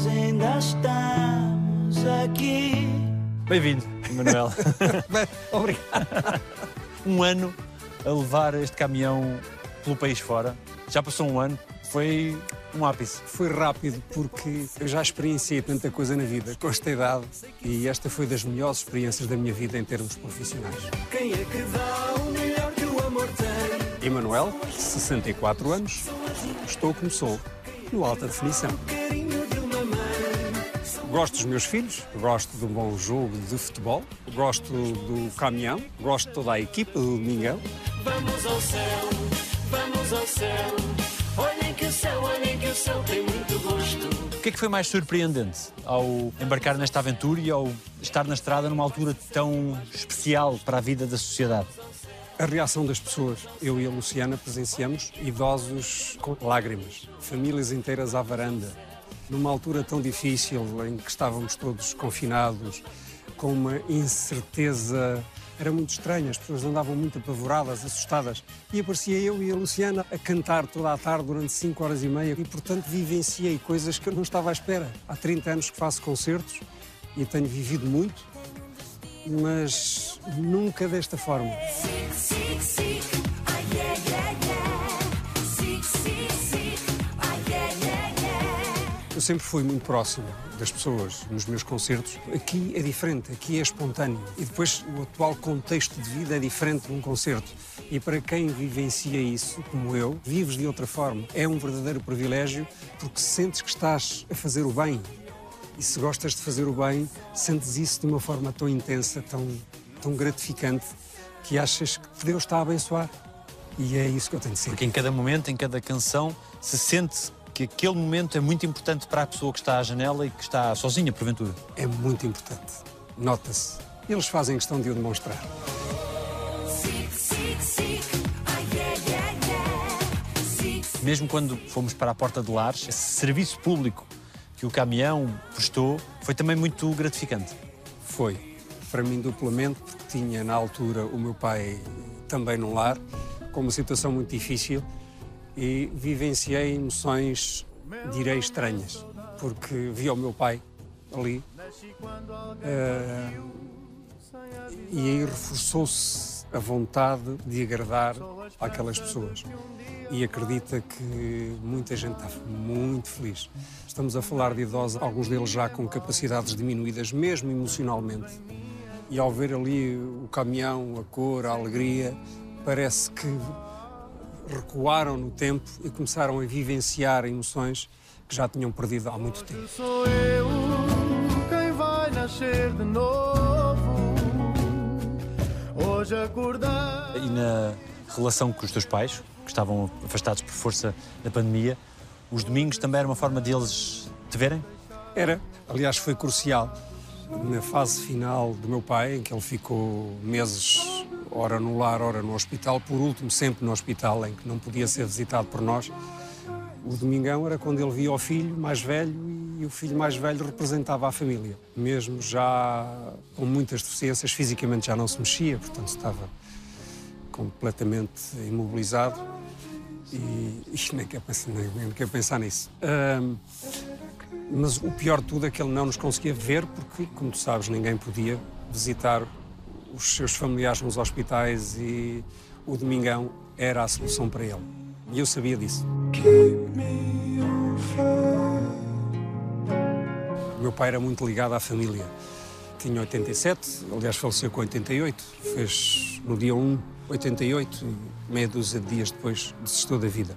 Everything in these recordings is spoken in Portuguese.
nós ainda estamos aqui. Bem-vindo, Manuel. Bem, obrigado. um ano a levar este caminhão pelo país fora. Já passou um ano, foi um ápice. Foi rápido porque eu já experienciei tanta coisa na vida com esta idade e esta foi das melhores experiências da minha vida em termos profissionais. Quem é que dá o melhor que o amor tem? Emanuel, 64 anos, estou como sou, no alta definição. Gosto dos meus filhos, gosto de um bom jogo de futebol, gosto do caminhão, gosto de toda a equipa do Domingão. Vamos ao céu, vamos ao céu. Olhem que o céu, olhem que o céu tem muito gosto. O que é que foi mais surpreendente ao embarcar nesta aventura e ao estar na estrada numa altura tão especial para a vida da sociedade? A reação das pessoas. Eu e a Luciana presenciamos idosos com lágrimas, famílias inteiras à varanda, numa altura tão difícil em que estávamos todos confinados, com uma incerteza. Era muito estranho, as pessoas andavam muito apavoradas, assustadas. E aparecia eu e a Luciana a cantar toda a tarde durante 5 horas e meia e, portanto, vivenciei coisas que eu não estava à espera. Há 30 anos que faço concertos e tenho vivido muito, mas nunca desta forma. Eu sempre fui muito próximo das pessoas nos meus concertos. Aqui é diferente, aqui é espontâneo. E depois o atual contexto de vida é diferente de um concerto. E para quem vivencia isso, como eu, vives de outra forma. É um verdadeiro privilégio porque sentes que estás a fazer o bem. E se gostas de fazer o bem, sentes isso de uma forma tão intensa, tão, tão gratificante, que achas que Deus está a abençoar. E é isso que eu tenho de Porque sentir. em cada momento, em cada canção, se sente que aquele momento é muito importante para a pessoa que está à janela e que está sozinha, porventura. É muito importante. Nota-se. Eles fazem questão de o demonstrar. Mesmo quando fomos para a Porta de Lares, esse serviço público que o caminhão prestou foi também muito gratificante. Foi. Para mim, duplamente, porque tinha na altura o meu pai também num lar, com uma situação muito difícil e vivenciei emoções, direi, estranhas, porque vi o meu pai ali eh, e aí reforçou-se a vontade de agradar àquelas pessoas. E acredita que muita gente está muito feliz. Estamos a falar de idosos, alguns deles já com capacidades diminuídas, mesmo emocionalmente. E ao ver ali o caminhão, a cor, a alegria, parece que recuaram no tempo e começaram a vivenciar emoções que já tinham perdido há muito tempo. Sou eu quem vai nascer de novo. Hoje acordei. E na relação com os teus pais, que estavam afastados por força da pandemia, os domingos também era uma forma deles te verem? Era, aliás, foi crucial. Na fase final do meu pai, em que ele ficou meses, ora no lar, ora no hospital, por último sempre no hospital, em que não podia ser visitado por nós, o domingão era quando ele via o filho mais velho e o filho mais velho representava a família. Mesmo já com muitas deficiências, fisicamente já não se mexia, portanto estava completamente imobilizado e, e nem, quer pensar, nem, nem pensar nisso. Ahm, mas o pior de tudo é que ele não nos conseguia ver porque, como tu sabes, ninguém podia visitar os seus familiares nos hospitais e o domingão era a solução para ele. E eu sabia disso. O meu pai era muito ligado à família. Tinha 87, aliás faleceu com 88, fez no dia 1, 88, e meia dúzia de dias depois desistiu da vida.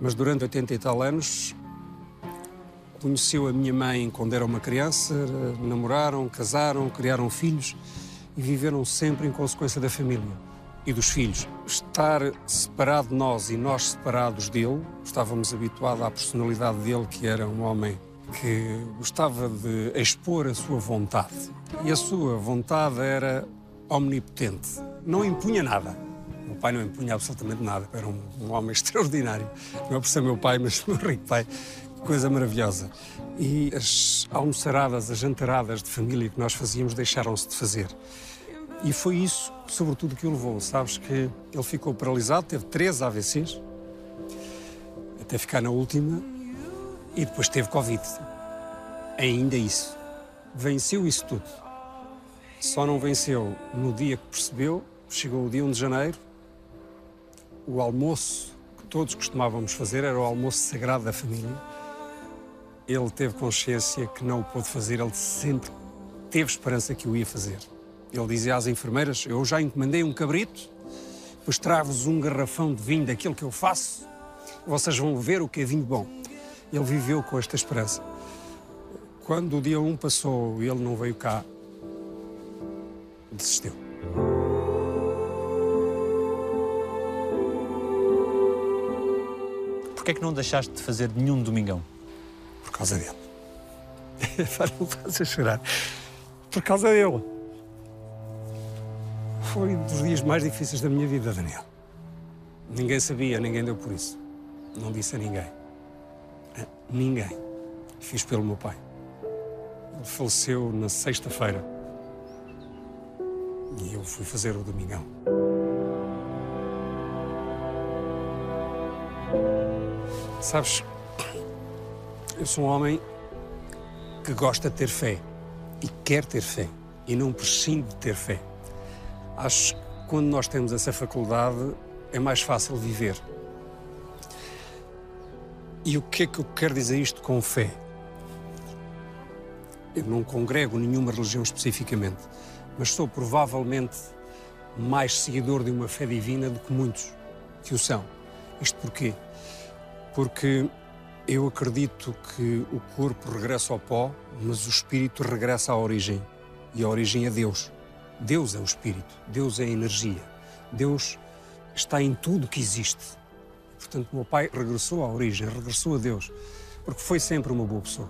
Mas durante 80 e tal anos conheceu a minha mãe quando era uma criança, namoraram, casaram, criaram filhos e viveram sempre em consequência da família e dos filhos. Estar separado de nós e nós separados dele, estávamos habituados à personalidade dele, que era um homem que gostava de expor a sua vontade. E a sua vontade era omnipotente. Não impunha nada. O meu pai não impunha absolutamente nada. Era um, um homem extraordinário. Não é por ser meu pai, mas meu rico pai. Coisa maravilhosa. E as almoçaradas, as jantaradas de família que nós fazíamos deixaram-se de fazer. E foi isso, sobretudo, que o levou. Sabes que ele ficou paralisado, teve três AVCs, até ficar na última, e depois teve Covid. ainda isso. Venceu isso tudo. Só não venceu no dia que percebeu, chegou o dia 1 de janeiro, o almoço que todos costumávamos fazer era o almoço sagrado da família. Ele teve consciência que não o pôde fazer, ele sempre teve esperança que o ia fazer. Ele dizia às enfermeiras: Eu já encomendei um cabrito, depois trago-vos um garrafão de vinho daquilo que eu faço, vocês vão ver o que é vinho bom. Ele viveu com esta esperança. Quando o dia 1 passou e ele não veio cá, desistiu. Porquê é que não deixaste de fazer nenhum domingão? Por causa dele. Para não fazer chorar. Por causa dele. Foi um dos dias mais difíceis da minha vida, Daniel. Ninguém sabia, ninguém deu por isso. Não disse a ninguém. A ninguém. Fiz pelo meu pai. Ele faleceu na sexta-feira. E eu fui fazer o domingão. Sabes, eu sou um homem que gosta de ter fé e quer ter fé e não prescinde de ter fé. Acho que quando nós temos essa faculdade é mais fácil viver. E o que é que eu quero dizer isto com fé? Eu não congrego nenhuma religião especificamente, mas sou provavelmente mais seguidor de uma fé divina do que muitos que o são. Isto porquê? Porque eu acredito que o corpo regressa ao pó, mas o espírito regressa à origem. E a origem é Deus. Deus é o espírito, Deus é a energia. Deus está em tudo que existe. Portanto, o meu pai regressou à origem, regressou a Deus, porque foi sempre uma boa pessoa.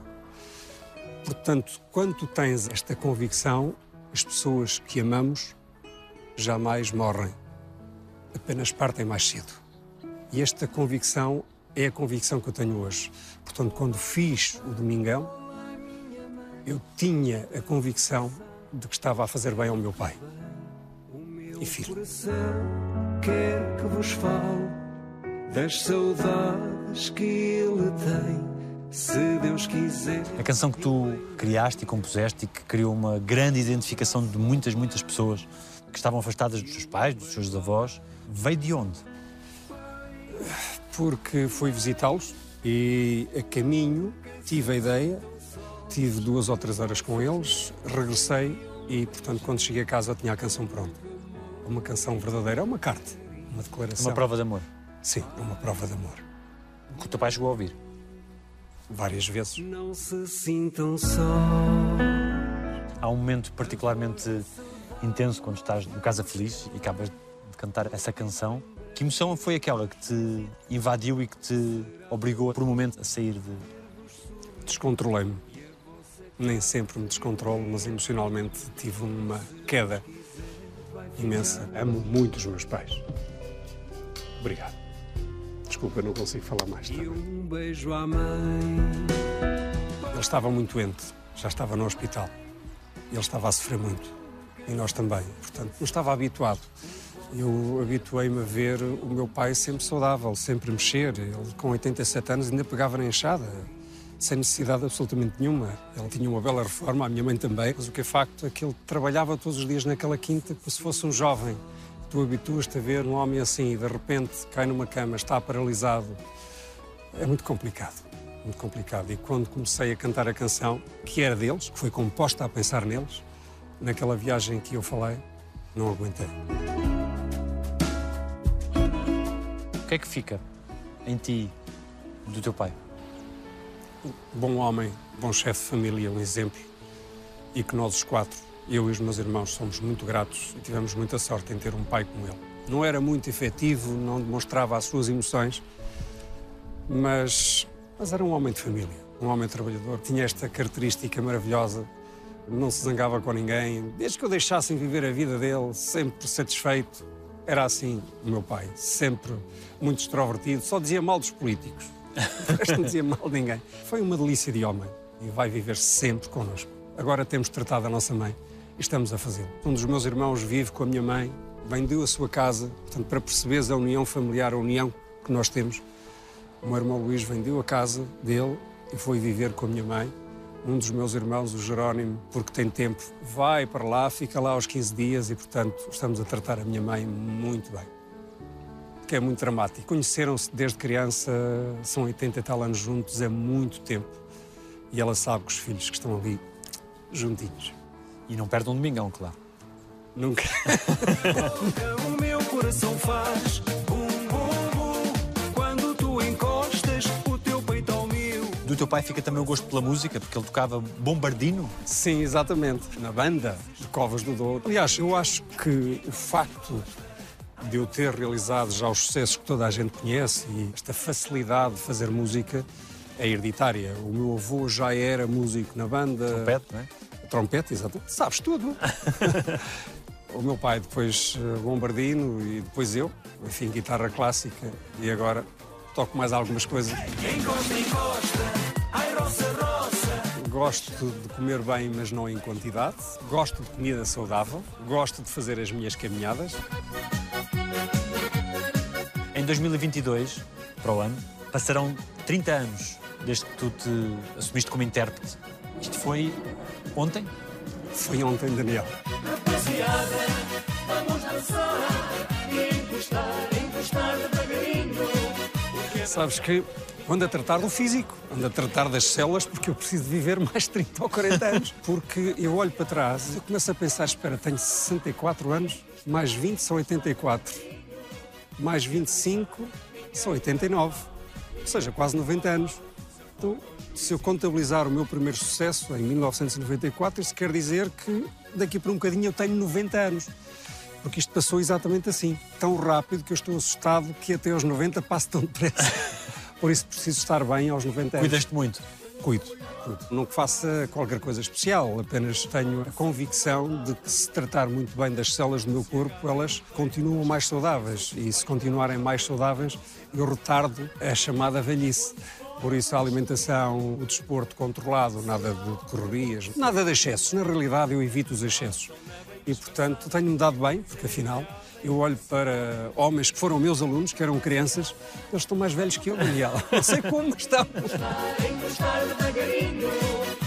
Portanto, quando tu tens esta convicção, as pessoas que amamos jamais morrem, apenas partem mais cedo. E esta convicção é a convicção que eu tenho hoje. Portanto, quando fiz o Domingão, eu tinha a convicção de que estava a fazer bem ao meu pai. E fiz. coração quer que vos fale das saudades que ele tem. Se Deus quiser. A canção que tu criaste e compuseste e que criou uma grande identificação de muitas, muitas pessoas que estavam afastadas dos seus pais, dos seus avós, veio de onde? Porque fui visitá-los e a caminho tive a ideia, tive duas ou três horas com eles, regressei e, portanto, quando cheguei a casa tinha a canção pronta. Uma canção verdadeira, é uma carta, uma declaração. Uma prova de amor. Sim, é uma prova de amor. Que o teu pai chegou a ouvir. Várias vezes. Não se sintam só. Há um momento particularmente intenso quando estás no Casa Feliz e acabas de cantar essa canção. Que emoção foi aquela que te invadiu e que te obrigou por um momento a sair de. Descontrolei-me. Nem sempre me descontrolo, mas emocionalmente tive uma queda imensa. Amo muito os meus pais. Obrigado. Desculpa, não consigo falar mais. tá E bem? um beijo à mãe. Ele estava muito doente, já estava no hospital. Ele estava a sofrer muito. E nós também. Portanto, não estava habituado. Eu habituei-me a ver o meu pai sempre saudável, sempre mexer. Ele, com 87 anos, ainda pegava na enxada, sem necessidade absolutamente nenhuma. Ele tinha uma bela reforma, a minha mãe também. Mas o que é facto é que ele trabalhava todos os dias naquela quinta como se fosse um jovem. Tu habituas-te a ver um homem assim e de repente cai numa cama, está paralisado. É muito complicado, muito complicado. E quando comecei a cantar a canção, que era deles, que foi composta a pensar neles, naquela viagem que eu falei, não aguentei. O que é que fica em ti do teu pai? Bom homem, bom chefe de família, um exemplo. E que nós os quatro, eu e os meus irmãos, somos muito gratos e tivemos muita sorte em ter um pai como ele. Não era muito efetivo, não demonstrava as suas emoções, mas, mas era um homem de família, um homem trabalhador. Tinha esta característica maravilhosa, não se zangava com ninguém, desde que eu deixassem viver a vida dele, sempre satisfeito. Era assim o meu pai, sempre muito extrovertido, só dizia mal dos políticos. Não dizia mal de ninguém. Foi uma delícia de homem e vai viver sempre connosco. Agora temos tratado a nossa mãe e estamos a fazê-lo. Um dos meus irmãos vive com a minha mãe, vendeu a sua casa, portanto, para perceberes a união familiar, a união que nós temos. O meu irmão Luís vendeu a casa dele e foi viver com a minha mãe. Um dos meus irmãos, o Jerónimo, porque tem tempo, vai para lá, fica lá aos 15 dias e, portanto, estamos a tratar a minha mãe muito bem. Que é muito dramático. Conheceram-se desde criança, são 80 e tal anos juntos, é muito tempo. E ela sabe que os filhos que estão ali juntinhos. E não perde um domingão, claro. Nunca. O meu coração faz Do teu pai fica também o gosto pela música, porque ele tocava bombardino. Sim, exatamente. Na banda de Covas do Douro. Aliás, eu acho que o facto de eu ter realizado já os sucessos que toda a gente conhece e esta facilidade de fazer música é hereditária. O meu avô já era músico na banda. Trompete, não é? Trompete, exatamente. Sabes tudo. o meu pai depois eh, bombardino e depois eu, enfim, guitarra clássica e agora toco mais algumas coisas. Roça. Gosto de comer bem, mas não em quantidade. Gosto de comida saudável. Gosto de fazer as minhas caminhadas. Em 2022, para o ano, passarão 30 anos desde que tu te assumiste como intérprete. Isto foi ontem? Foi ontem, Daniel. Sabes que ando a tratar do físico, ando a tratar das células, porque eu preciso viver mais 30 ou 40 anos. Porque eu olho para trás e começo a pensar: espera, tenho 64 anos, mais 20 são 84, mais 25 são 89, ou seja, quase 90 anos. Então, se eu contabilizar o meu primeiro sucesso em 1994, isso quer dizer que daqui para um bocadinho eu tenho 90 anos. Porque isto passou exatamente assim, tão rápido que eu estou assustado que até aos 90 passo tão depressa. Por isso preciso estar bem aos 90 anos. Cuidaste muito. Cuido, cuido. Não que faça qualquer coisa especial, apenas tenho a convicção de que se tratar muito bem das células do meu corpo, elas continuam mais saudáveis. E se continuarem mais saudáveis, eu retardo a chamada velhice. Por isso a alimentação, o desporto controlado, nada de correrias, nada de excessos. Na realidade eu evito os excessos. E portanto tenho-me dado bem, porque afinal eu olho para homens que foram meus alunos, que eram crianças, eles estão mais velhos que eu, Daniel. Não sei como estão. Encostar devagarinho,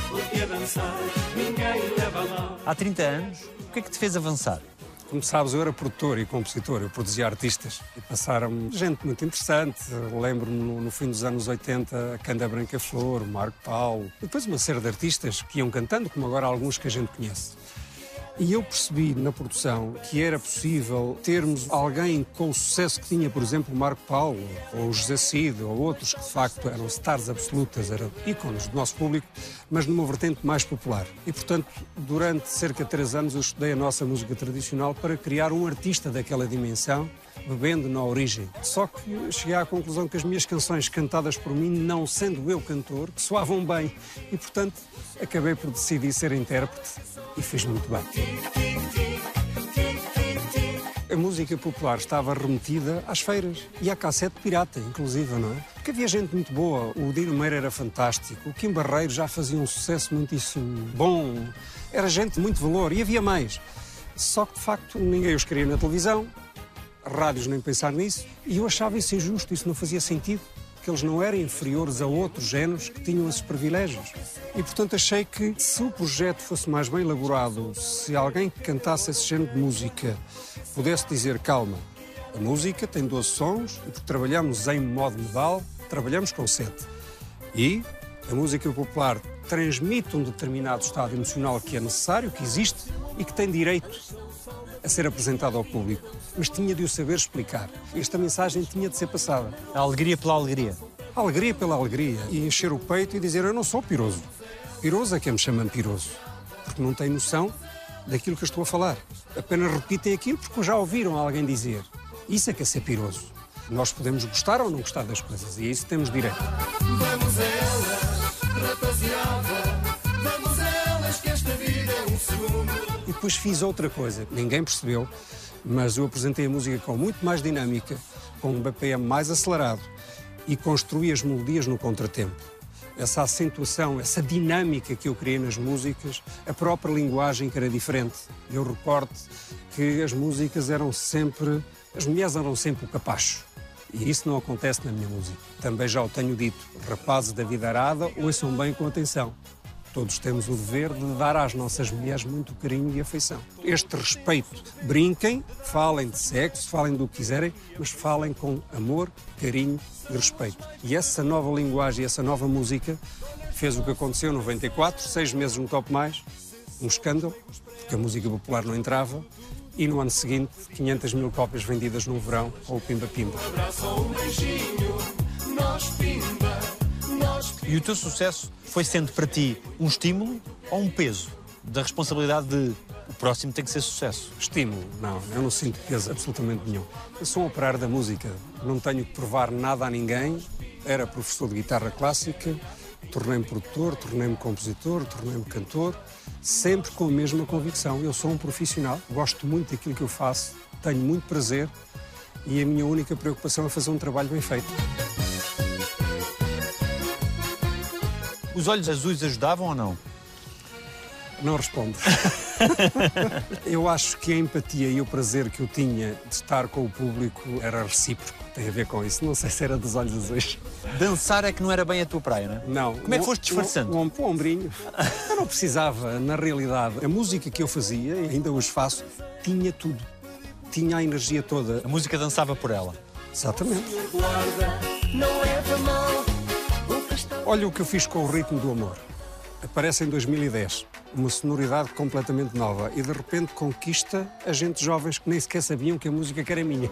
porque a dançar ninguém leva mal. Há 30 anos, o que é que te fez avançar? Como sabes, eu era produtor e compositor, eu produzia artistas e passaram gente muito interessante. Lembro-me no, no fim dos anos 80, a Canda Branca Flor, o Marco Paulo, depois uma série de artistas que iam cantando, como agora alguns que a gente conhece. E eu percebi na produção que era possível termos alguém com o sucesso que tinha, por exemplo, o Marco Paulo, ou o José Cid, ou outros que de facto eram stars absolutas, eram ícones do nosso público, mas numa vertente mais popular. E portanto, durante cerca de três anos eu estudei a nossa música tradicional para criar um artista daquela dimensão, bebendo na origem. Só que cheguei à conclusão que as minhas canções cantadas por mim, não sendo eu cantor, soavam bem. E portanto, acabei por decidir ser intérprete e fiz muito bem. A música popular estava remetida às feiras e à cassete pirata, inclusive, não é? Porque havia gente muito boa. O Dino Meira era fantástico. O Kim Barreiro já fazia um sucesso muitíssimo bom. Era gente de muito valor e havia mais. Só que, de facto, ninguém os queria na televisão, rádios nem pensar nisso, e eu achava isso injusto, isso não fazia sentido, porque eles não eram inferiores a outros géneros que tinham esses privilégios. E, portanto, achei que se o projeto fosse mais bem elaborado, se alguém que cantasse esse género de música pudesse dizer calma, a música tem 12 sons e porque trabalhamos em modo modal, trabalhamos com 7. E a música popular transmite um determinado estado emocional que é necessário, que existe e que tem direito a ser apresentado ao público. Mas tinha de o saber explicar. Esta mensagem tinha de ser passada. A alegria pela alegria. A alegria pela alegria e encher o peito e dizer eu não sou piroso. Piroso é quem me chama piroso. Porque não tem noção daquilo que eu estou a falar. Apenas repetem aquilo porque já ouviram alguém dizer. Isso é que é ser piroso. Nós podemos gostar ou não gostar das coisas e a isso temos direito. Vamos a elas, rapaziada, vamos a elas que esta vida é um segundo. Depois fiz outra coisa, ninguém percebeu, mas eu apresentei a música com muito mais dinâmica, com um BPM mais acelerado e construí as melodias no contratempo. Essa acentuação, essa dinâmica que eu criei nas músicas, a própria linguagem que era diferente. Eu recordo que as músicas eram sempre, as mulheres eram sempre o capacho. E isso não acontece na minha música. Também já o tenho dito, rapazes da vida arada, ouçam bem com atenção. Todos temos o dever de dar às nossas mulheres muito carinho e afeição. Este respeito. Brinquem, falem de sexo, falem do que quiserem, mas falem com amor, carinho e respeito. E essa nova linguagem, essa nova música fez o que aconteceu em 94, seis meses no Top Mais, um escândalo, porque a música popular não entrava, e no ano seguinte, 500 mil cópias vendidas no verão com o Pimba Pimba. E o teu sucesso foi sendo para ti um estímulo ou um peso da responsabilidade de o próximo tem que ser sucesso? Estímulo, não, eu não sinto peso absolutamente nenhum. Eu sou um operário da música, não tenho que provar nada a ninguém. Era professor de guitarra clássica, tornei-me produtor, tornei-me compositor, tornei-me cantor, sempre com a mesma convicção. Eu sou um profissional, gosto muito daquilo que eu faço, tenho muito prazer e a minha única preocupação é fazer um trabalho bem feito. Os olhos azuis ajudavam ou não? Não respondo. eu acho que a empatia e o prazer que eu tinha de estar com o público era recíproco. Tem a ver com isso. Não sei se era dos olhos azuis. Dançar é que não era bem a tua praia, não é? Não. Como é que foste disfarçando? Um, um, um ombrinho. Eu não precisava, na realidade. A música que eu fazia, e ainda hoje faço, tinha tudo. Tinha a energia toda. A música dançava por ela. Exatamente. Olha o que eu fiz com o ritmo do amor. Aparece em 2010, uma sonoridade completamente nova e de repente conquista a gente jovens que nem sequer sabiam que a música era minha.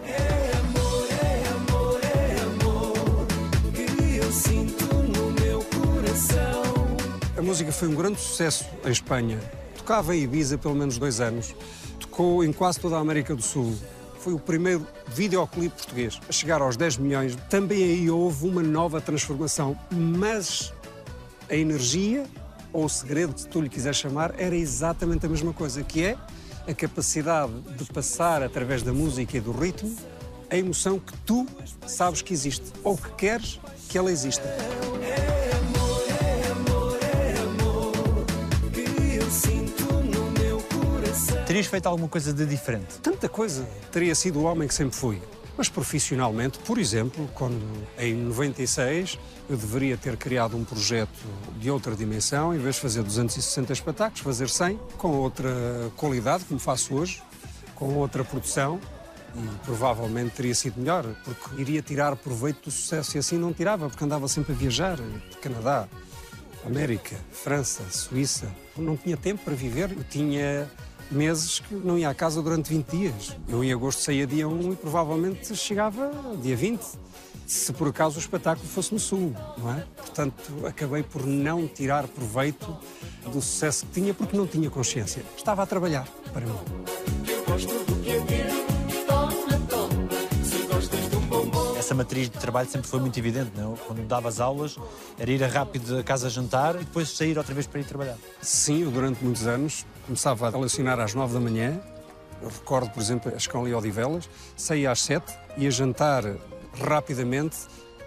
que eu sinto no meu coração. A música foi um grande sucesso em Espanha. Tocava em Ibiza pelo menos dois anos. Tocou em quase toda a América do Sul. Foi o primeiro videoclipe português a chegar aos 10 milhões. Também aí houve uma nova transformação, mas a energia, ou o segredo, se tu lhe quiseres chamar, era exatamente a mesma coisa, que é a capacidade de passar através da música e do ritmo a emoção que tu sabes que existe, ou que queres que ela exista. Terias feito alguma coisa de diferente? Tanta coisa. Teria sido o homem que sempre fui. Mas profissionalmente, por exemplo, quando em 96 eu deveria ter criado um projeto de outra dimensão, em vez de fazer 260 espetáculos, fazer 100, com outra qualidade, como faço hoje, com outra produção, e provavelmente teria sido melhor, porque iria tirar proveito do sucesso e assim não tirava, porque andava sempre a viajar, Canadá, América, França, Suíça. Não tinha tempo para viver, eu tinha meses que não ia à casa durante 20 dias. Eu em agosto saía dia 1 e provavelmente chegava dia 20, se por acaso o espetáculo fosse no Sul, não é? Portanto, acabei por não tirar proveito do sucesso que tinha porque não tinha consciência. Estava a trabalhar para mim. Essa matriz de trabalho sempre foi muito evidente, não é? Quando davas aulas, era ir rápido a casa jantar e depois sair outra vez para ir trabalhar. Sim, eu durante muitos anos começava a lecionar às 9 da manhã. Eu recordo, por exemplo, a escola de Odivelas, saía às 7, ia jantar rapidamente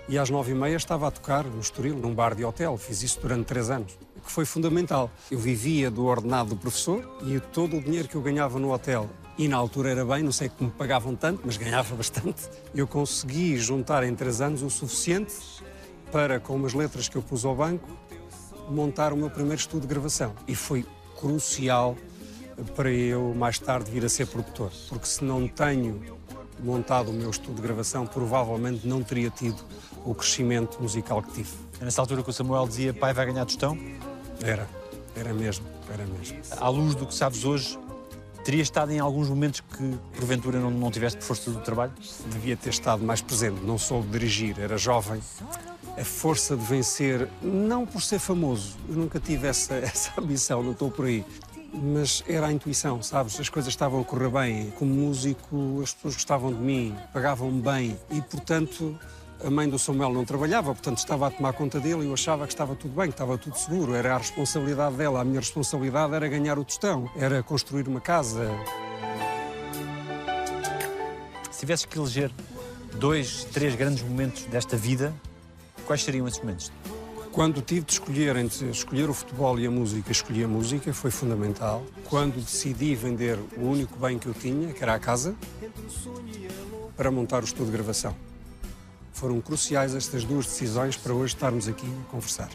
e às 9 e meia estava a tocar no Estoril, num bar de hotel. Fiz isso durante três anos, que foi fundamental. Eu vivia do ordenado do professor e todo o dinheiro que eu ganhava no hotel e na altura era bem, não sei como me pagavam tanto, mas ganhava bastante. Eu consegui juntar em três anos o suficiente para, com umas letras que eu pus ao banco, montar o meu primeiro estudo de gravação. E foi crucial para eu mais tarde vir a ser produtor, porque se não tenho montado o meu estudo de gravação, provavelmente não teria tido o crescimento musical que tive. É nessa altura que o Samuel dizia pai vai ganhar tostão. Era, era mesmo, era mesmo. À luz do que sabes hoje, terias estado em alguns momentos que porventura não, não força do trabalho? Devia ter estado mais presente, não soube dirigir, era jovem. A força de vencer, não por ser famoso, eu nunca tive essa, essa ambição, não estou por aí. Mas era a intuição, sabes? As coisas estavam a correr bem. Como músico, as pessoas gostavam de mim, pagavam-me bem e, portanto, a mãe do Samuel não trabalhava, portanto estava a tomar conta dele e eu achava que estava tudo bem, que estava tudo seguro. Era a responsabilidade dela. A minha responsabilidade era ganhar o tostão, era construir uma casa. Se tivesses que eleger dois, três grandes momentos desta vida, quais seriam esses momentos? Quando tive de escolher entre escolher o futebol e a música, escolhi a música, foi fundamental. Quando decidi vender o único bem que eu tinha, que era a casa, para montar o estudo de gravação. Foram cruciais estas duas decisões para hoje estarmos aqui a conversar.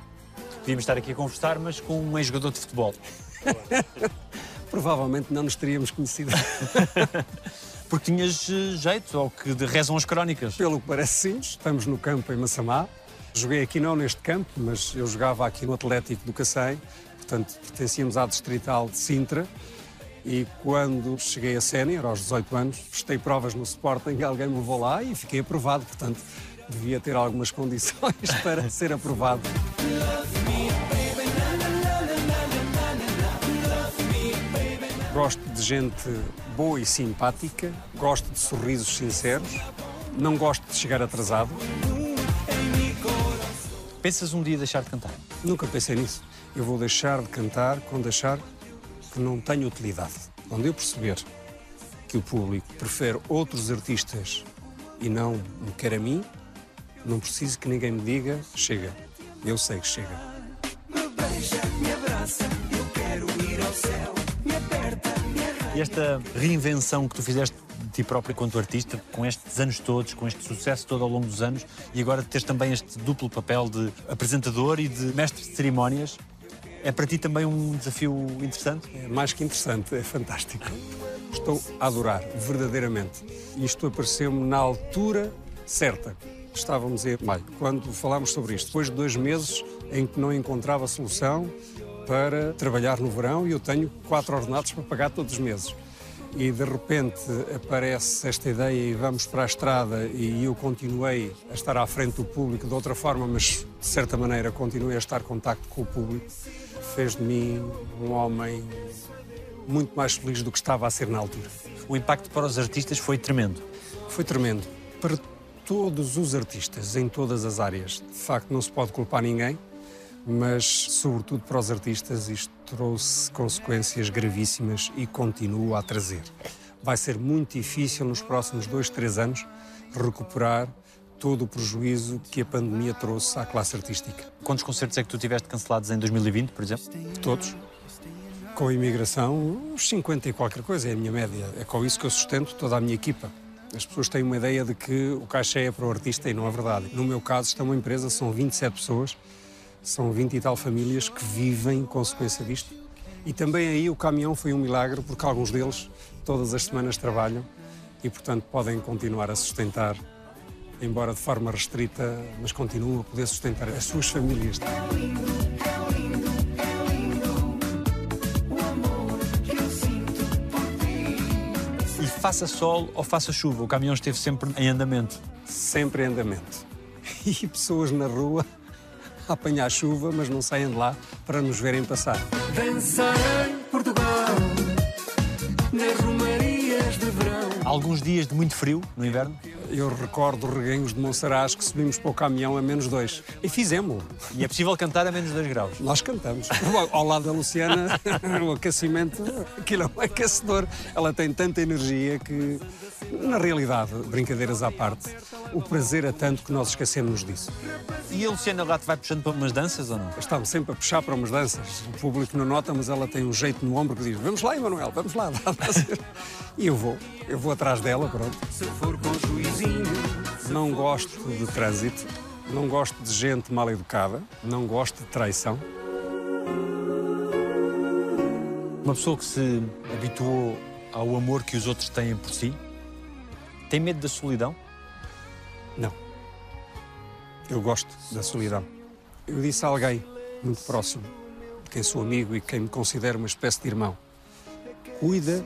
Podíamos estar aqui a conversar, mas com um ex-jogador de futebol. Provavelmente não nos teríamos conhecido. Porque tinhas eh, jeito, ou que de- rezam as crónicas. Pelo que parece sim, estamos no campo em Massamá. Joguei aqui não neste campo, mas eu jogava aqui no Atlético do Cacém, portanto pertencíamos à Distrital de Sintra. E quando cheguei a sénior, aos 18 anos, prestei provas no Sporting, alguém me levou lá e fiquei aprovado, portanto devia ter algumas condições para ser aprovado. Gosto de gente boa e simpática, gosto de sorrisos sinceros, não gosto de chegar atrasado. Pensas um dia deixar de cantar? Nunca pensei nisso. Eu vou deixar de cantar quando achar que não tenho utilidade. Quando eu perceber que o público prefere outros artistas e não me quer a mim, não preciso que ninguém me diga chega. Eu sei que chega. E esta reinvenção que tu fizeste de ti próprio enquanto artista, com estes anos todos, com este sucesso todo ao longo dos anos, e agora teres também este duplo papel de apresentador e de mestre de cerimónias, é para ti também um desafio interessante? É mais que interessante, é fantástico. Estou a adorar, verdadeiramente. Isto apareceu-me na altura certa. Estávamos em maio, quando falámos sobre isto. Depois de dois meses em que não encontrava solução para trabalhar no verão e eu tenho quatro ordenados para pagar todos os meses. E de repente aparece esta ideia e vamos para a estrada e eu continuei a estar à frente do público de outra forma, mas de certa maneira continuei a estar em contacto com o público. Fez de mim um homem muito mais feliz do que estava a ser na altura. O impacto para os artistas foi tremendo. Foi tremendo. Para todos os artistas, em todas as áreas. De facto, não se pode culpar ninguém, mas, sobretudo para os artistas, isto trouxe consequências gravíssimas e continua a trazer. Vai ser muito difícil nos próximos dois, três anos recuperar todo o prejuízo que a pandemia trouxe à classe artística. Quantos concertos é que tu tiveste cancelados em 2020, por exemplo? Todos. Com a imigração, uns 50 e qualquer coisa é a minha média. É com isso que eu sustento toda a minha equipa. As pessoas têm uma ideia de que o cachê é para o artista e não é verdade. No meu caso, isto é uma empresa, são 27 pessoas, são 20 e tal famílias que vivem em consequência disto. E também aí o caminhão foi um milagre, porque alguns deles todas as semanas trabalham e, portanto, podem continuar a sustentar, embora de forma restrita, mas continuam a poder sustentar as suas famílias. E faça sol ou faça chuva, o caminhão esteve sempre em andamento. sempre em andamento. E pessoas na rua a apanhar chuva, mas não saem de lá para nos verem passar. Dançar em Portugal, nas romarias de verão. Alguns dias de muito frio no inverno Eu recordo reguenhos de Monsaraz que subimos para o caminhão a menos dois. E fizemos. e é possível cantar a menos 2 graus. Nós cantamos. Ao lado da Luciana, o aquecimento, aquilo é um aquecedor. Ela tem tanta energia que, na realidade, brincadeiras à parte, o prazer é tanto que nós esquecemos disso. E a Luciana lá te vai puxando para umas danças ou não? Está-me sempre a puxar para umas danças. O público não nota, mas ela tem um jeito no ombro que diz: Vamos lá, Emanuel, vamos lá. dá a dançar." E eu vou, eu vou atrás dela, pronto. Se for com juizinho, Não gosto de trânsito, não gosto de gente mal educada, não gosto de traição. Uma pessoa que se habituou ao amor que os outros têm por si, tem medo da solidão? Não. Eu gosto da solidão. Eu disse a alguém muito próximo, de quem sou amigo e quem me considera uma espécie de irmão: cuida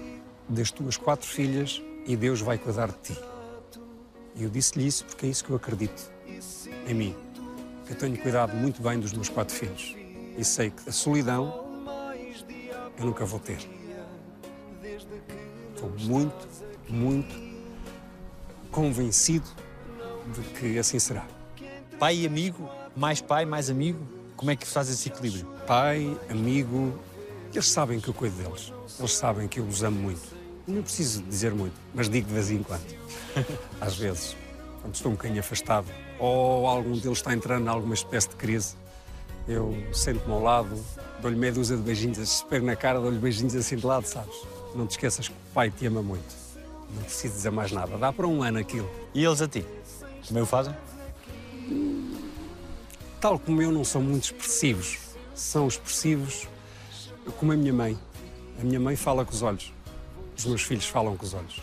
das tuas quatro filhas e Deus vai cuidar de ti. E eu disse-lhe isso porque é isso que eu acredito em mim. Eu tenho cuidado muito bem dos meus quatro filhos e sei que a solidão eu nunca vou ter. Estou muito, muito convencido de que assim será. Pai e amigo, mais pai, mais amigo? Como é que faz esse equilíbrio? pai, amigo, eles sabem que eu cuido deles. Eles sabem que eu os amo muito. Não preciso dizer muito, mas digo de vez em quando. Às vezes, quando estou um bocadinho afastado, ou algum deles está entrando em alguma espécie de crise, eu sento-me ao lado, dou-lhe meia dúzia de beijinhos, espero na cara, dou-lhe beijinhos assim de lado, sabes? Não te esqueças que o pai te ama muito. Não preciso dizer mais nada. Dá para um ano aquilo. E eles a ti? Também o fazem? Tal como eu, não são muito expressivos. são expressivos como a minha mãe. A minha mãe fala com os olhos. Os meus filhos falam com os olhos.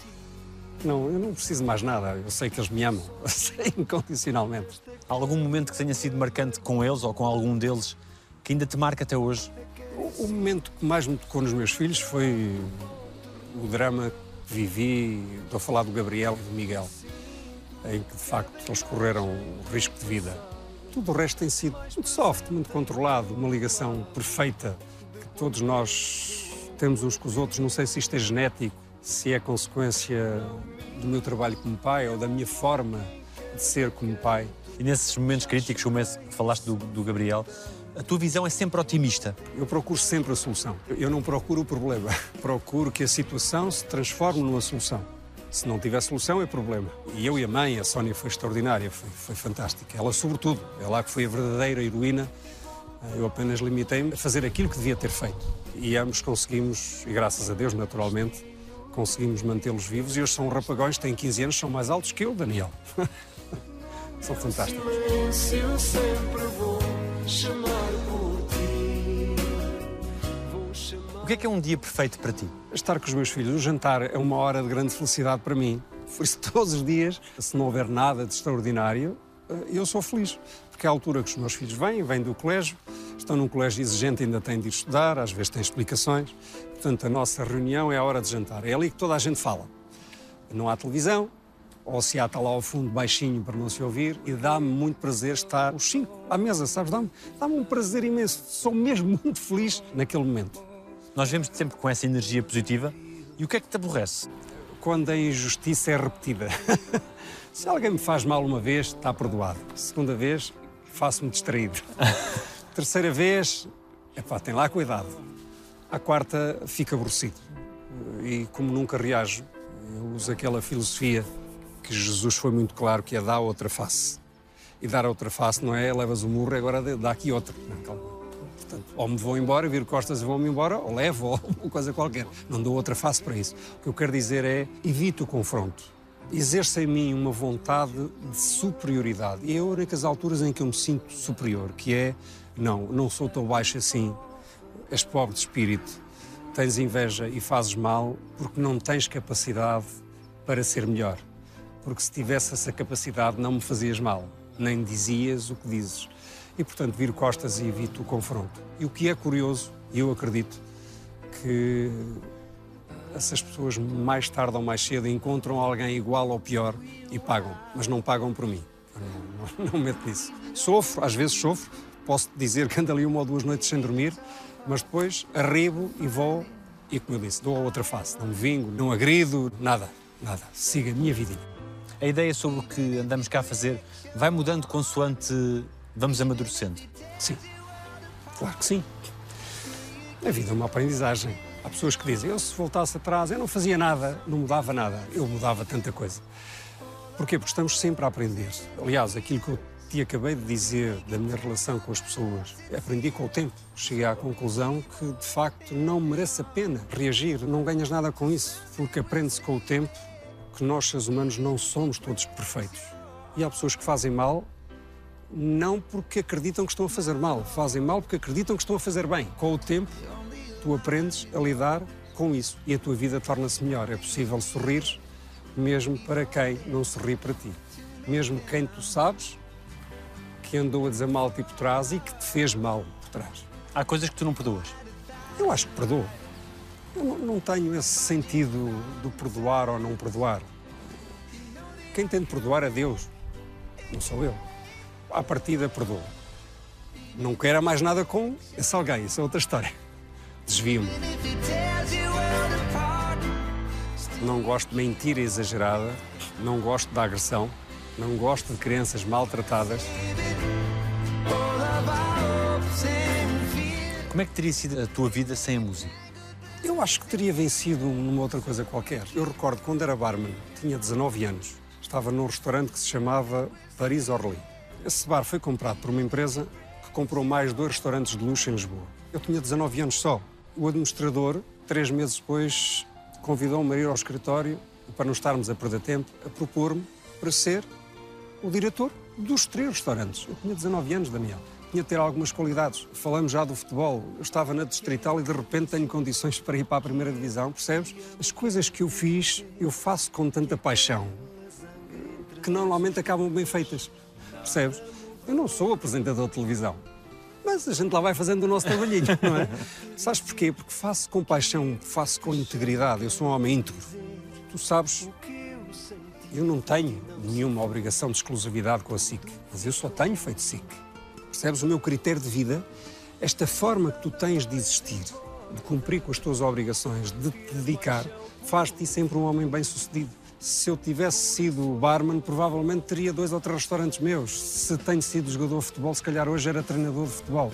Não, eu não preciso mais nada. Eu sei que eles me amam. Eu sei incondicionalmente. Há algum momento que tenha sido marcante com eles ou com algum deles que ainda te marca até hoje? O, o momento que mais me tocou nos meus filhos foi o drama vivi. Estou a falar do Gabriel e do Miguel, em que de facto eles correram risco de vida. Tudo o resto tem sido muito soft, muito controlado, uma ligação perfeita que todos nós temos uns com os outros. Não sei se isto é genético, se é consequência do meu trabalho como pai ou da minha forma de ser como pai. E nesses momentos críticos, como esse que falaste do, do Gabriel, a tua visão é sempre otimista. Eu procuro sempre a solução. Eu não procuro o problema. Procuro que a situação se transforme numa solução. Se não tiver solução, é problema. E eu e a mãe, a Sónia, foi extraordinária, foi, foi fantástica. Ela, sobretudo, ela que foi a verdadeira heroína. Eu apenas limitei-me a fazer aquilo que devia ter feito. E ambos conseguimos, e graças a Deus, naturalmente, conseguimos mantê-los vivos. E hoje são rapagões, têm 15 anos, são mais altos que eu, Daniel. são fantásticos. Eu sempre vou chamar O que é que é um dia perfeito para ti? Estar com os meus filhos, o jantar é uma hora de grande felicidade para mim. Por isso, todos os dias, se não houver nada de extraordinário, eh, eu sou feliz. Porque é a altura que os meus filhos vêm, vêm do colégio, estão num colégio exigente, ainda têm de ir estudar, às vezes têm explicações. Portanto, a nossa reunião é a hora de jantar. É ali que toda a gente fala. Não há televisão, ou se há, está lá ao fundo baixinho para não se ouvir, e dá-me muito prazer estar os cinco à mesa, sabes? Dá-me dá um prazer imenso. Sou mesmo muito feliz naquele momento. Nós vemos-te sempre com essa energia positiva. E o que é que te aborrece? quando a injustiça é repetida. Se alguém me faz mal uma vez, está perdoado. Segunda vez, faço-me distraído. Terceira vez, epá, tem lá cuidado. À quarta, fico aborrecido. E como nunca reajo, eu uso aquela filosofia que Jesus foi muito claro, que é dar outra face. E dar a outra face não é levas o murro e agora dá aqui outra. Não, calma. Portanto, ou me vou embora, viro costas e vou-me embora, ou levo, ou coisa qualquer. Não dou outra face para isso. O que eu quero dizer é, evito o confronto. Exerça em mim uma vontade de superioridade. E é únicas alturas em que eu me sinto superior, que é, não, não sou tão baixo assim, és pobre de espírito, tens inveja e fazes mal porque não tens capacidade para ser melhor. Porque se tivesse essa capacidade, não me fazias mal, nem dizias o que dizes. E, portanto, viro costas e evito o confronto. E o que é curioso, e eu acredito, que essas pessoas mais tarde ou mais cedo encontram alguém igual ou pior e pagam, mas não pagam por mim. Não, não, não meto nisso. Sofro, às vezes sofro, posso dizer que ando ali uma ou duas noites sem dormir, mas depois arribo e vou e, como eu disse, dou a outra face. Não me vingo, não agrido, nada, nada. Siga a minha vidinha. A ideia sobre o que andamos cá a fazer vai mudando consoante vamos amadurecendo. Sim, claro que sim. A vida é uma aprendizagem. Há pessoas que dizem, eu se voltasse atrás, eu não fazia nada, não mudava nada. Eu mudava tanta coisa. Porquê? Porque estamos sempre a aprender. Aliás, aquilo que eu te acabei de dizer da minha relação com as pessoas, aprendi com o tempo. Cheguei à conclusão que, de facto, não merece a pena reagir. Não ganhas nada com isso, porque aprende-se com o tempo que nós, seres humanos, não somos todos perfeitos. E há pessoas que fazem mal não porque acreditam que estão a fazer mal, fazem mal porque acreditam que estão a fazer bem. Com o tempo, tu aprendes a lidar com isso e a tua vida torna-se melhor. É possível sorrir mesmo para quem não sorri para ti. Mesmo quem tu sabes que andou a dizer mal tipo trás e que te fez mal por trás. Há coisas que tu não perdoas. Eu acho que perdoo. Eu não, não tenho esse sentido do perdoar ou não perdoar. Quem tem de perdoar é Deus, não sou eu. À partida, perdoo. Não quero mais nada com esse alguém, isso é outra história. Desvio-me. Não gosto de mentira exagerada, não gosto da agressão, não gosto de crianças maltratadas. Como é que teria sido a tua vida sem a música? Eu acho que teria vencido numa outra coisa qualquer. Eu recordo quando era barman, tinha 19 anos, estava num restaurante que se chamava Paris Orly. Esse bar foi comprado por uma empresa que comprou mais dois restaurantes de luxo em Lisboa. Eu tinha 19 anos só. O administrador, três meses depois, convidou-me a ir ao escritório para não estarmos a perder tempo, a propor-me para ser o diretor dos três restaurantes. Eu tinha 19 anos, Daniel. tinha de ter algumas qualidades. Falamos já do futebol. Eu estava na Distrital e de repente tenho condições para ir para a primeira divisão, percebes? As coisas que eu fiz, eu faço com tanta paixão que normalmente acabam bem feitas, percebes? Eu não sou apresentador de televisão, mas a gente lá vai fazendo o nosso trabalhinho, não é? Sabes porquê? Porque faço com paixão, faço com integridade. Eu sou um homem íntegro. Tu sabes, eu não tenho nenhuma obrigação de exclusividade com a SIC, mas eu só tenho feito SIC. Percebes o meu critério de vida? Esta forma que tu tens de existir, de cumprir com as tuas obrigações, de te dedicar, faz-te sempre um homem bem-sucedido. Se eu tivesse sido barman, provavelmente teria dois ou três restaurantes meus. Se tenho sido jogador de futebol, se calhar hoje era treinador de futebol.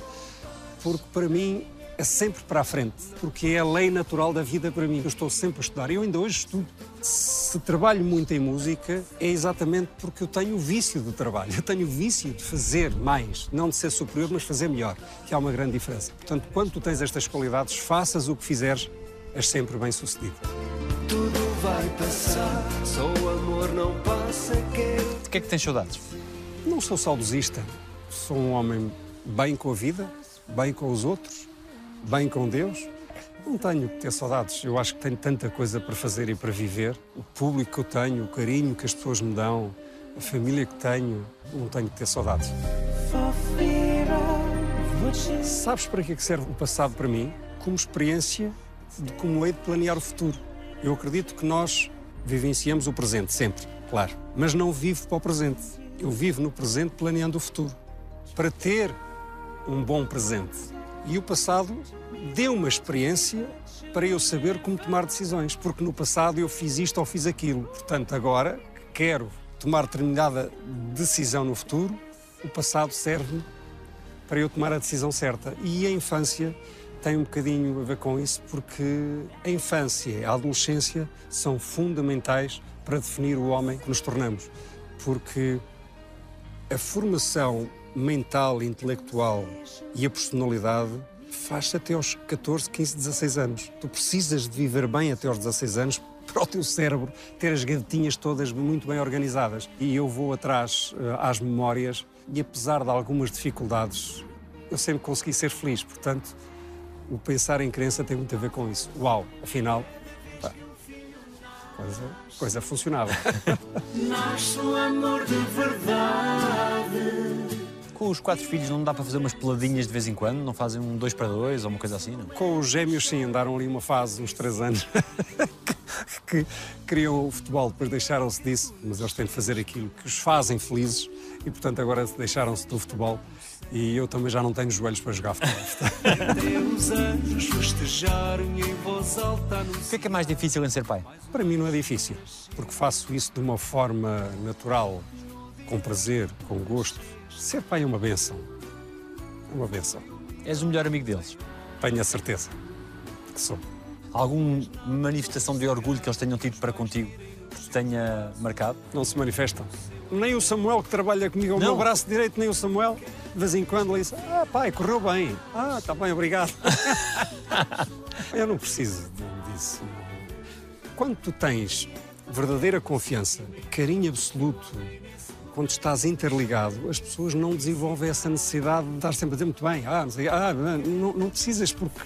Porque para mim é sempre para a frente, porque é a lei natural da vida para mim. Eu estou sempre a estudar. Eu ainda hoje estudo. Se trabalho muito em música, é exatamente porque eu tenho o vício do trabalho. Eu tenho o vício de fazer mais, não de ser superior, mas fazer melhor, que há uma grande diferença. Portanto, quando tu tens estas qualidades, faças o que fizeres, és sempre bem sucedido. Tudo vai passar, só o amor não passa. Quero De que é que tens saudades? Não sou saudosista. Sou um homem bem com a vida, bem com os outros, bem com Deus. Não tenho que ter saudades. Eu acho que tenho tanta coisa para fazer e para viver. O público que eu tenho, o carinho que as pessoas me dão, a família que tenho, não tenho que ter saudades. Sabes para que é que serve o passado para mim? Como experiência de como hei de planear o futuro. Eu acredito que nós vivenciamos o presente sempre, claro, mas não vivo para o presente. Eu vivo no presente planeando o futuro. Para ter um bom presente. E o passado deu uma experiência para eu saber como tomar decisões, porque no passado eu fiz isto ou fiz aquilo. Portanto, agora que quero tomar determinada decisão no futuro, o passado serve-me para eu tomar a decisão certa. E a infância tem um bocadinho a ver com isso, porque a infância e a adolescência são fundamentais para definir o homem que nos tornamos. Porque a formação mental, intelectual e a personalidade faz-se até aos 14, 15, 16 anos. Tu precisas de viver bem até aos 16 anos para o teu cérebro ter as gavetinhas todas muito bem organizadas. E eu vou atrás eh, às memórias e apesar de algumas dificuldades, eu sempre consegui ser feliz. Portanto, o pensar em crença tem muito a ver com isso. Uau, afinal, pá, coisa, coisa funcionava. Nasce o amor de verdade. Com os quatro filhos não dá para fazer umas peladinhas de vez em quando? Não fazem um dois para dois ou uma coisa assim, não? Com os gêmeos, sim, andaram ali uma fase, uns três anos, que queriam o futebol, depois deixaram-se disso, mas eles têm de fazer aquilo que os fazem felizes e, portanto, agora deixaram-se do futebol e eu também já não tenho joelhos para jogar futebol. O que é que é mais difícil em ser pai? Para mim não é difícil, porque faço isso de uma forma natural, com prazer, com gosto. Ser pai é uma benção. É uma benção. És o melhor amigo deles. Tenho a certeza que sou. Alguma manifestação de orgulho que eles tenham tido para contigo que te tenha marcado? Não se manifestam. Nem o Samuel, que trabalha comigo ao Não. meu braço direito, nem o Samuel, de vez em quando ele diz: Ah, pai, correu bem. Ah, está bem, obrigado. Eu não preciso disso. Quando tu tens verdadeira confiança, carinho absoluto, quando estás interligado, as pessoas não desenvolvem essa necessidade de estar sempre a dizer muito bem. Ah, não, sei, ah, não, não precisas, porque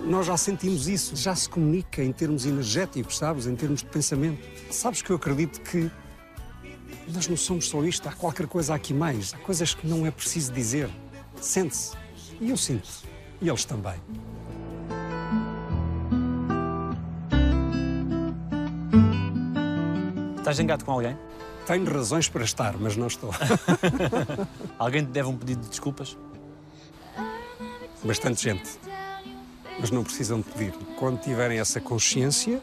nós já sentimos isso, já se comunica em termos energéticos, sabes? Em termos de pensamento. Sabes que eu acredito que nós não somos só isto, há qualquer coisa aqui mais. Há coisas que não é preciso dizer. Sente-se. E eu sinto. E eles também. Estás zangado com alguém? Tenho razões para estar, mas não estou. Alguém te deve um pedido de desculpas? Bastante gente. Mas não precisam de pedir. Quando tiverem essa consciência,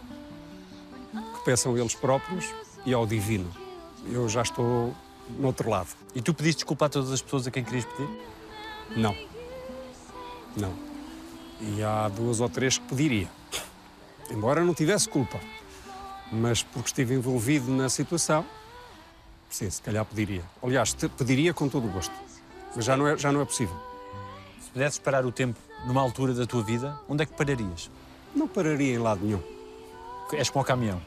que peçam eles próprios e ao divino. Eu já estou no outro lado. E tu pediste desculpa a todas as pessoas a quem querias pedir? Não. Não. E há duas ou três que pediria. Embora não tivesse culpa. Mas porque estive envolvido na situação, sim, se calhar pediria. Aliás, pediria com todo o gosto. Mas já não é, já não é possível. Se pudesses parar o tempo numa altura da tua vida, onde é que pararias? Não pararia em lado nenhum. És como o caminhão.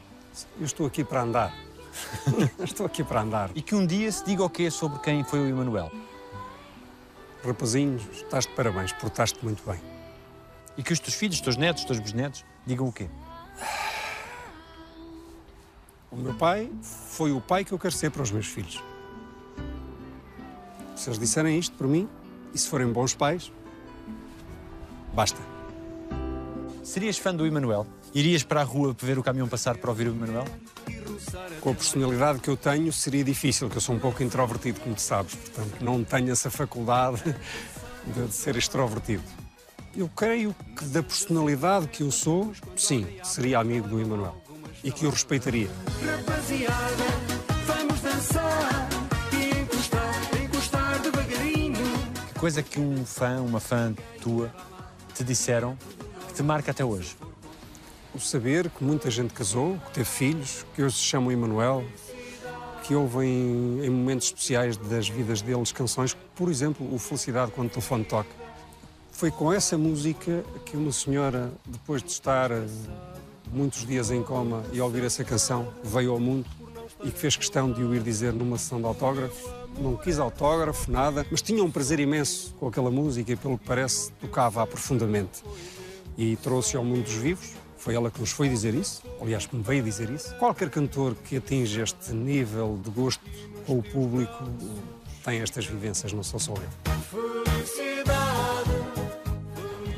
Eu estou aqui para andar. estou aqui para andar. E que um dia se diga o quê sobre quem foi o Emanuel? rapazinho, estás de parabéns, portaste muito bem. E que os teus filhos, os teus netos, os teus bisnetos digam o quê? O meu pai foi o pai que eu quero ser para os meus filhos. Se eles disserem isto por mim, e se forem bons pais, basta. Serias fã do Emanuel? Irias para a rua ver o caminhão passar para ouvir o Emanuel? Com a personalidade que eu tenho, seria difícil, que eu sou um pouco introvertido, como tu sabes, portanto, não tenho essa faculdade de ser extrovertido. Eu creio que da personalidade que eu sou, sim, seria amigo do Emanuel e que eu respeitaria. Rapaziada, vamos dançar e encostar, encostar devagarinho. Que coisa que um fã, uma fã tua, te disseram que te marca até hoje? O saber que muita gente casou, que teve filhos, que hoje se chamam Emanuel, que ouvem em momentos especiais das vidas deles canções, por exemplo, o Felicidade quando o telefone toca. Foi com essa música que uma senhora, depois de estar eh, muitos dias em coma e ouvir essa canção, veio ao mundo e que fez questão de o ir dizer numa sessão de autógrafos. Não quis autógrafo, nada, mas tinha um prazer imenso com aquela música e, pelo que parece, tocava-a profundamente. E trouxe ao mundo dos vivos. Foi ela que nos foi dizer isso, aliás, que me veio dizer isso. Qualquer cantor que atinge este nível de gosto com o público tem estas vivências, não sou só eu.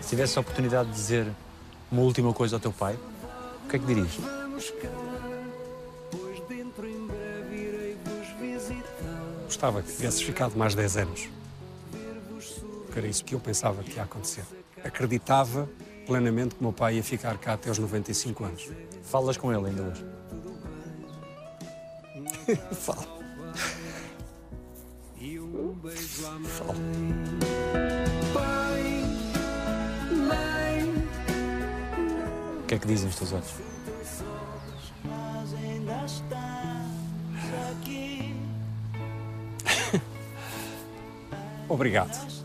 Se tivesse a oportunidade de dizer uma última coisa ao teu pai, o que é que dirias? Vamos cá, pois dentro em breve irei vos visitar. Gostava que tivesses ficado mais 10 anos. Porque era isso que eu pensava que ia acontecer. Acreditava plenamente que o meu pai ia ficar cá até aos 95 anos. Falas com ele ainda hoje? Pai, mãe, O que é que dizem os teus olhos? Obrigado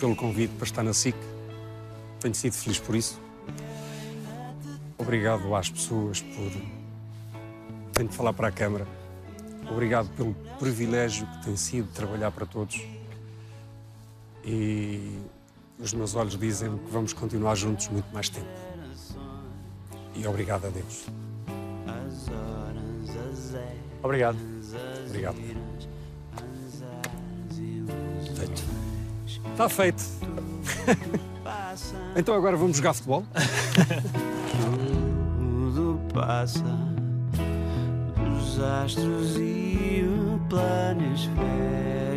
pelo convite para estar na SIC. Tenho sido feliz por isso. Obrigado às pessoas por. Tenho de falar para a Câmara. Obrigado pelo privilégio que tem sido trabalhar para todos. E os meus olhos dizem que vamos continuar juntos muito mais tempo. E obrigado a Deus. Obrigado. Obrigado. Feito. Está feito. então agora vamos jogar futebol? Tudo passa dos astros e o planisfera.